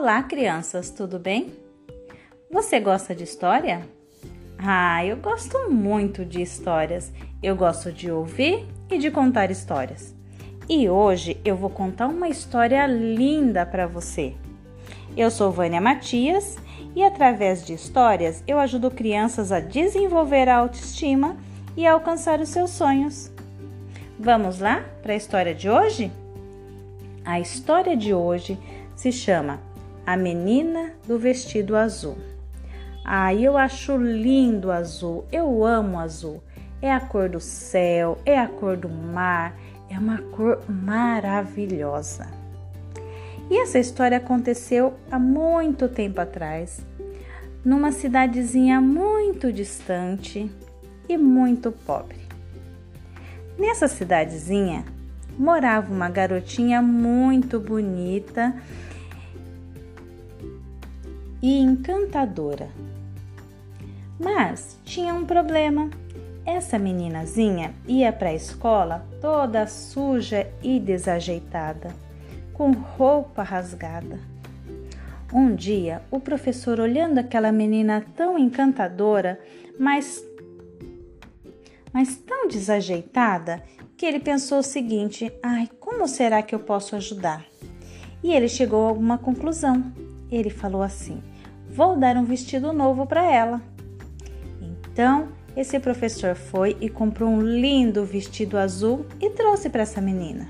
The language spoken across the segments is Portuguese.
Olá, crianças, tudo bem? Você gosta de história? Ah, eu gosto muito de histórias. Eu gosto de ouvir e de contar histórias. E hoje eu vou contar uma história linda para você. Eu sou Vânia Matias e através de histórias eu ajudo crianças a desenvolver a autoestima e a alcançar os seus sonhos. Vamos lá para a história de hoje? A história de hoje se chama A Menina do Vestido Azul. Ah, eu acho lindo azul, eu amo azul. É a cor do céu, é a cor do mar, é uma cor maravilhosa. E essa história aconteceu há muito tempo atrás, numa cidadezinha muito distante e muito pobre. Nessa cidadezinha morava uma garotinha muito bonita e encantadora. Mas tinha um problema. Essa meninazinha ia para a escola toda suja e desajeitada, com roupa rasgada. Um dia, o professor, olhando aquela menina tão encantadora, mas, mas tão desajeitada, que ele pensou o seguinte: ai, como será que eu posso ajudar? E ele chegou a alguma conclusão. Ele falou assim: vou dar um vestido novo para ela. Então, esse professor foi e comprou um lindo vestido azul e trouxe para essa menina.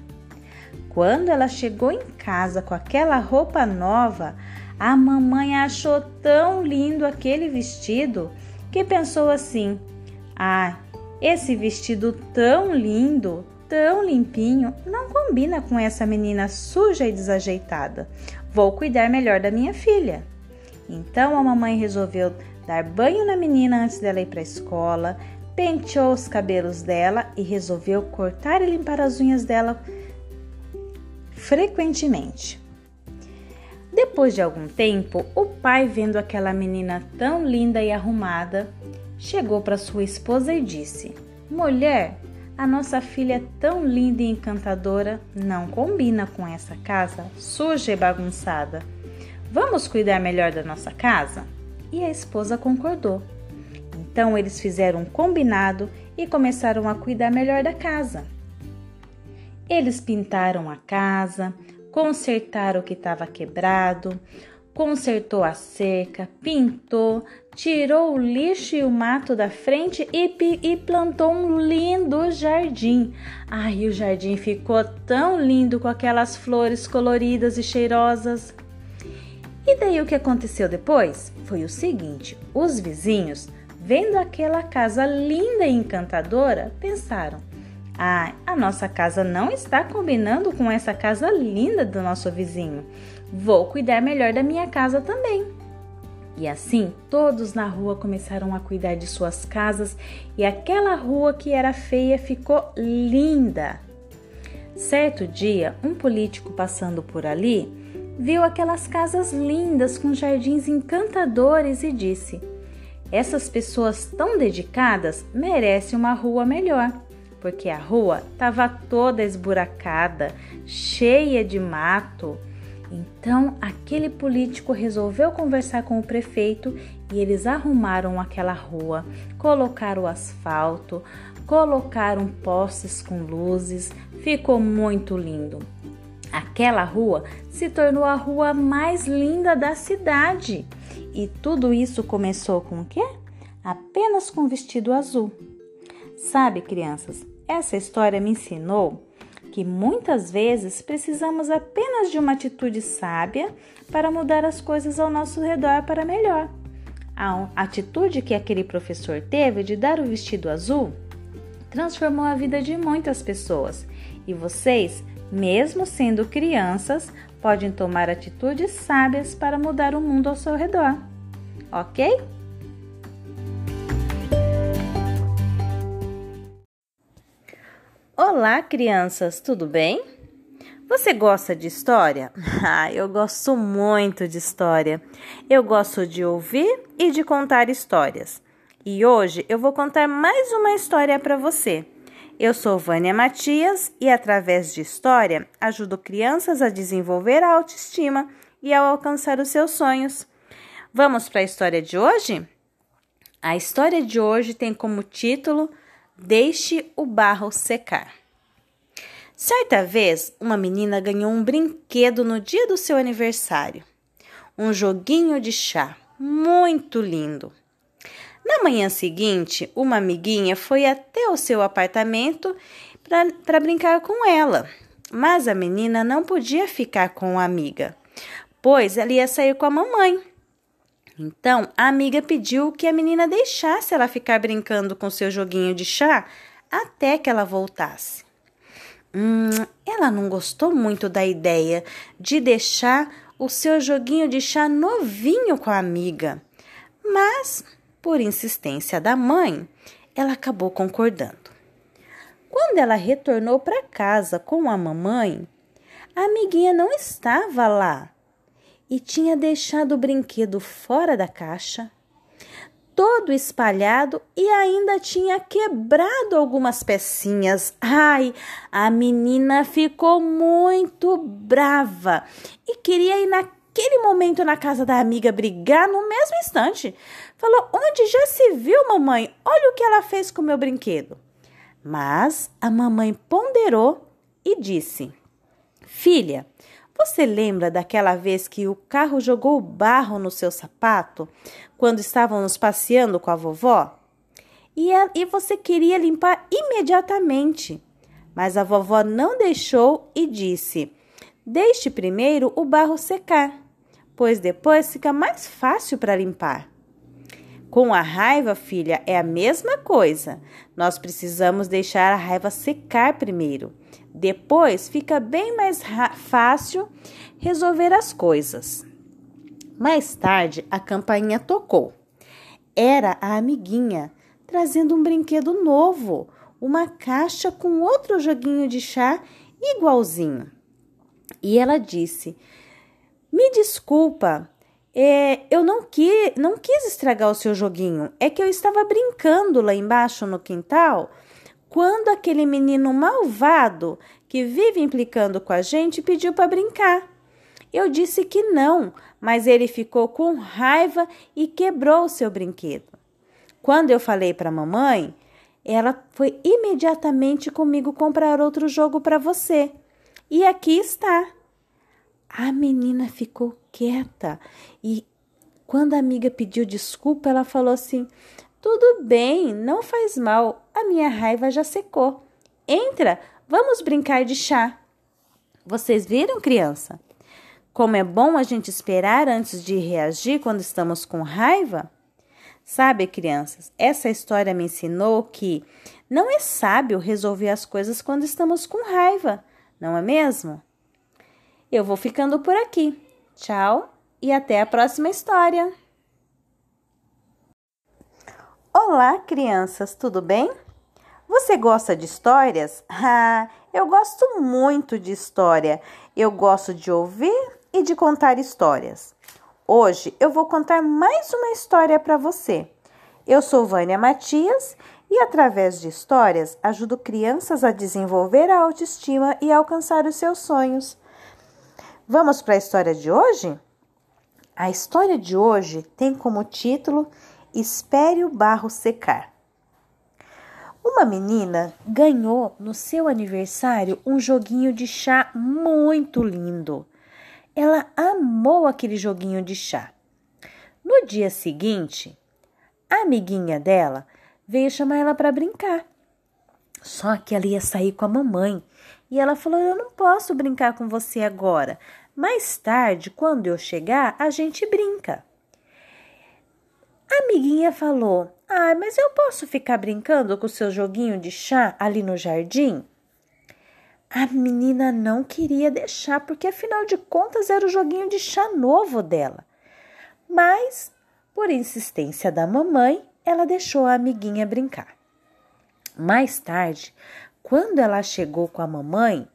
Quando ela chegou em casa com aquela roupa nova, a mamãe achou tão lindo aquele vestido que pensou assim: ah, esse vestido tão lindo, tão limpinho, não combina com essa menina suja e desajeitada. Vou cuidar melhor da minha filha. Então a mamãe resolveu dar banho na menina antes dela ir para a escola, penteou os cabelos dela e resolveu cortar e limpar as unhas dela frequentemente. Depois de algum tempo, o pai, vendo aquela menina tão linda e arrumada, chegou para sua esposa e disse: Mulher, a nossa filha é tão linda e encantadora, não combina com essa casa suja e bagunçada. Vamos cuidar melhor da nossa casa? E a esposa concordou. Então eles fizeram um combinado e começaram a cuidar melhor da casa. Eles pintaram a casa, consertaram o que estava quebrado, consertou a cerca, pintou, tirou o lixo e o mato da frente e, e plantou um lindo jardim. Ai, o jardim ficou tão lindo com aquelas flores coloridas e cheirosas. E daí o que aconteceu depois? Foi o seguinte: os vizinhos, vendo aquela casa linda e encantadora, pensaram: ah, a nossa casa não está combinando com essa casa linda do nosso vizinho. Vou cuidar melhor da minha casa também. E assim, todos na rua começaram a cuidar de suas casas e aquela rua que era feia ficou linda. Certo dia, um político passando por ali viu aquelas casas lindas com jardins encantadores e disse: Essas pessoas tão dedicadas merecem uma rua melhor porque a rua estava toda esburacada, cheia de mato. Então, aquele político resolveu conversar com o prefeito e eles arrumaram aquela rua, colocaram o asfalto, colocaram postes com luzes, ficou muito lindo. Aquela rua se tornou a rua mais linda da cidade. E tudo isso começou com o quê? Apenas com vestido azul. Sabe, crianças, essa história me ensinou que muitas vezes precisamos apenas de uma atitude sábia para mudar as coisas ao nosso redor para melhor. A atitude que aquele professor teve de dar o vestido azul transformou a vida de muitas pessoas e vocês, mesmo sendo crianças, podem tomar atitudes sábias para mudar o mundo ao seu redor. Ok? Olá, crianças, tudo bem? Você gosta de história? Ah, eu gosto muito de história. Eu gosto de ouvir e de contar histórias. E hoje eu vou contar mais uma história para você. Eu sou Vânia Matias e, através de história, ajudo crianças a desenvolver a autoestima e ao alcançar os seus sonhos. Vamos para a história de hoje? A história de hoje tem como título Deixe o barro secar. Certa vez, uma menina ganhou um brinquedo no dia do seu aniversário. Um joguinho de chá, muito lindo. Na manhã seguinte, uma amiguinha foi até o seu apartamento para brincar com ela, mas a menina não podia ficar com a amiga, pois ela ia sair com a mamãe. Então, a amiga pediu que a menina deixasse ela ficar brincando com seu joguinho de chá até que ela voltasse. Hum, ela não gostou muito da ideia de deixar o seu joguinho de chá novinho com a amiga, mas, por insistência da mãe, ela acabou concordando. Quando ela retornou para casa com a mamãe, a amiguinha não estava lá e tinha deixado o brinquedo fora da caixa todo espalhado e ainda tinha quebrado algumas pecinhas. Ai, a menina ficou muito brava e queria ir naquele momento na casa da amiga brigar no mesmo instante. Falou: Onde já se viu, mamãe? Olha o que ela fez com o meu brinquedo. Mas a mamãe ponderou e disse: Filha, você lembra daquela vez que o carro jogou barro no seu sapato quando estávamos passeando com a vovó? E, a, e você queria limpar imediatamente, mas a vovó não deixou e disse: Deixe primeiro o barro secar, pois depois fica mais fácil para limpar. Com a raiva, filha, é a mesma coisa. Nós precisamos deixar a raiva secar primeiro. Depois fica bem mais fácil resolver as coisas. Mais tarde, a campainha tocou. Era a amiguinha trazendo um brinquedo novo, uma caixa com outro joguinho de chá igualzinho. E ela disse: Me desculpa, é, eu não, qui, não quis estragar o seu joguinho, é que eu estava brincando lá embaixo no quintal quando aquele menino malvado que vive implicando com a gente pediu para brincar. Eu disse que não, mas ele ficou com raiva e quebrou o seu brinquedo. Quando eu falei para a mamãe, ela foi imediatamente comigo comprar outro jogo para você. E aqui está. A menina ficou quieta e quando a amiga pediu desculpa, ela falou assim: tudo bem, não faz mal, a minha raiva já secou. Entra, vamos brincar de chá. Vocês viram, criança? Como é bom a gente esperar antes de reagir quando estamos com raiva? Sabe, crianças, essa história me ensinou que não é sábio resolver as coisas quando estamos com raiva, não é mesmo? Eu vou ficando por aqui. Tchau e até a próxima história! Olá, crianças, tudo bem? Você gosta de histórias? Ah, eu gosto muito de história. Eu gosto de ouvir e de contar histórias. Hoje eu vou contar mais uma história para você. Eu sou Vânia Matias e, através de histórias, ajudo crianças a desenvolver a autoestima e alcançar os seus sonhos. Vamos para a história de hoje? A história de hoje tem como título Espere o barro secar. Uma menina ganhou no seu aniversário um joguinho de chá muito lindo. Ela amou aquele joguinho de chá. No dia seguinte, a amiguinha dela veio chamar ela para brincar. Só que ela ia sair com a mamãe e ela falou: Eu não posso brincar com você agora. Mais tarde, quando eu chegar, a gente brinca. A amiguinha falou: Ah, mas eu posso ficar brincando com o seu joguinho de chá ali no jardim? A menina não queria deixar, porque afinal de contas era o joguinho de chá novo dela. Mas, por insistência da mamãe, ela deixou a amiguinha brincar. Mais tarde, quando ela chegou com a mamãe,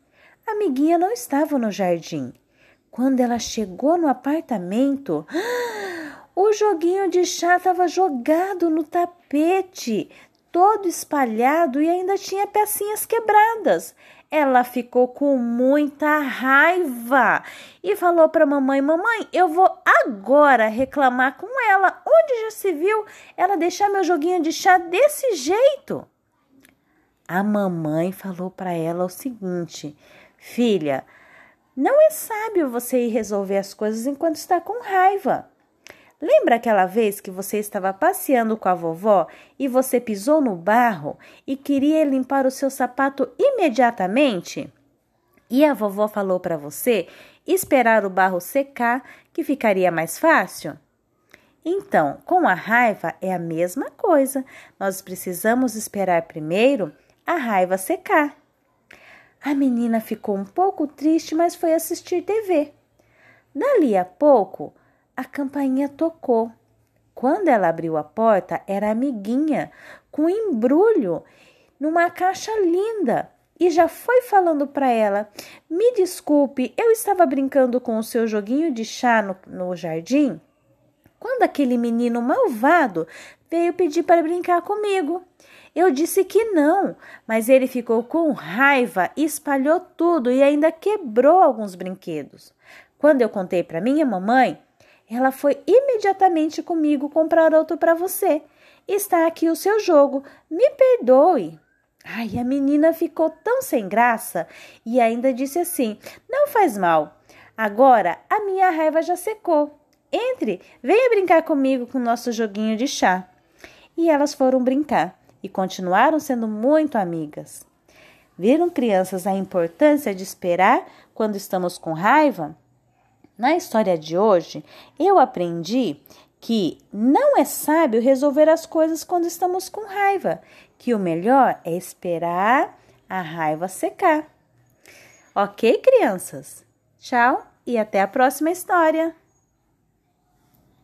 a amiguinha não estava no jardim. Quando ela chegou no apartamento, o joguinho de chá estava jogado no tapete, todo espalhado e ainda tinha pecinhas quebradas. Ela ficou com muita raiva e falou para mamãe: Mamãe, eu vou agora reclamar com ela. Onde já se viu ela deixar meu joguinho de chá desse jeito? A mamãe falou para ela o seguinte: Filha, não é sábio você ir resolver as coisas enquanto está com raiva. Lembra aquela vez que você estava passeando com a vovó e você pisou no barro e queria limpar o seu sapato imediatamente? E a vovó falou para você esperar o barro secar, que ficaria mais fácil? Então, com a raiva é a mesma coisa. Nós precisamos esperar primeiro a raiva secar. A menina ficou um pouco triste, mas foi assistir TV. Dali a pouco, a campainha tocou. Quando ela abriu a porta, era amiguinha, com embrulho numa caixa linda. E já foi falando para ela: Me desculpe, eu estava brincando com o seu joguinho de chá no, no jardim quando aquele menino malvado veio pedir para brincar comigo. Eu disse que não, mas ele ficou com raiva, espalhou tudo e ainda quebrou alguns brinquedos. Quando eu contei para minha mamãe, ela foi imediatamente comigo comprar outro para você. Está aqui o seu jogo. Me perdoe. Ai, a menina ficou tão sem graça e ainda disse assim: Não faz mal. Agora a minha raiva já secou. Entre, venha brincar comigo com o nosso joguinho de chá. E elas foram brincar e continuaram sendo muito amigas. Viram, crianças, a importância de esperar quando estamos com raiva? Na história de hoje, eu aprendi que não é sábio resolver as coisas quando estamos com raiva, que o melhor é esperar a raiva secar. Ok, crianças? Tchau e até a próxima história!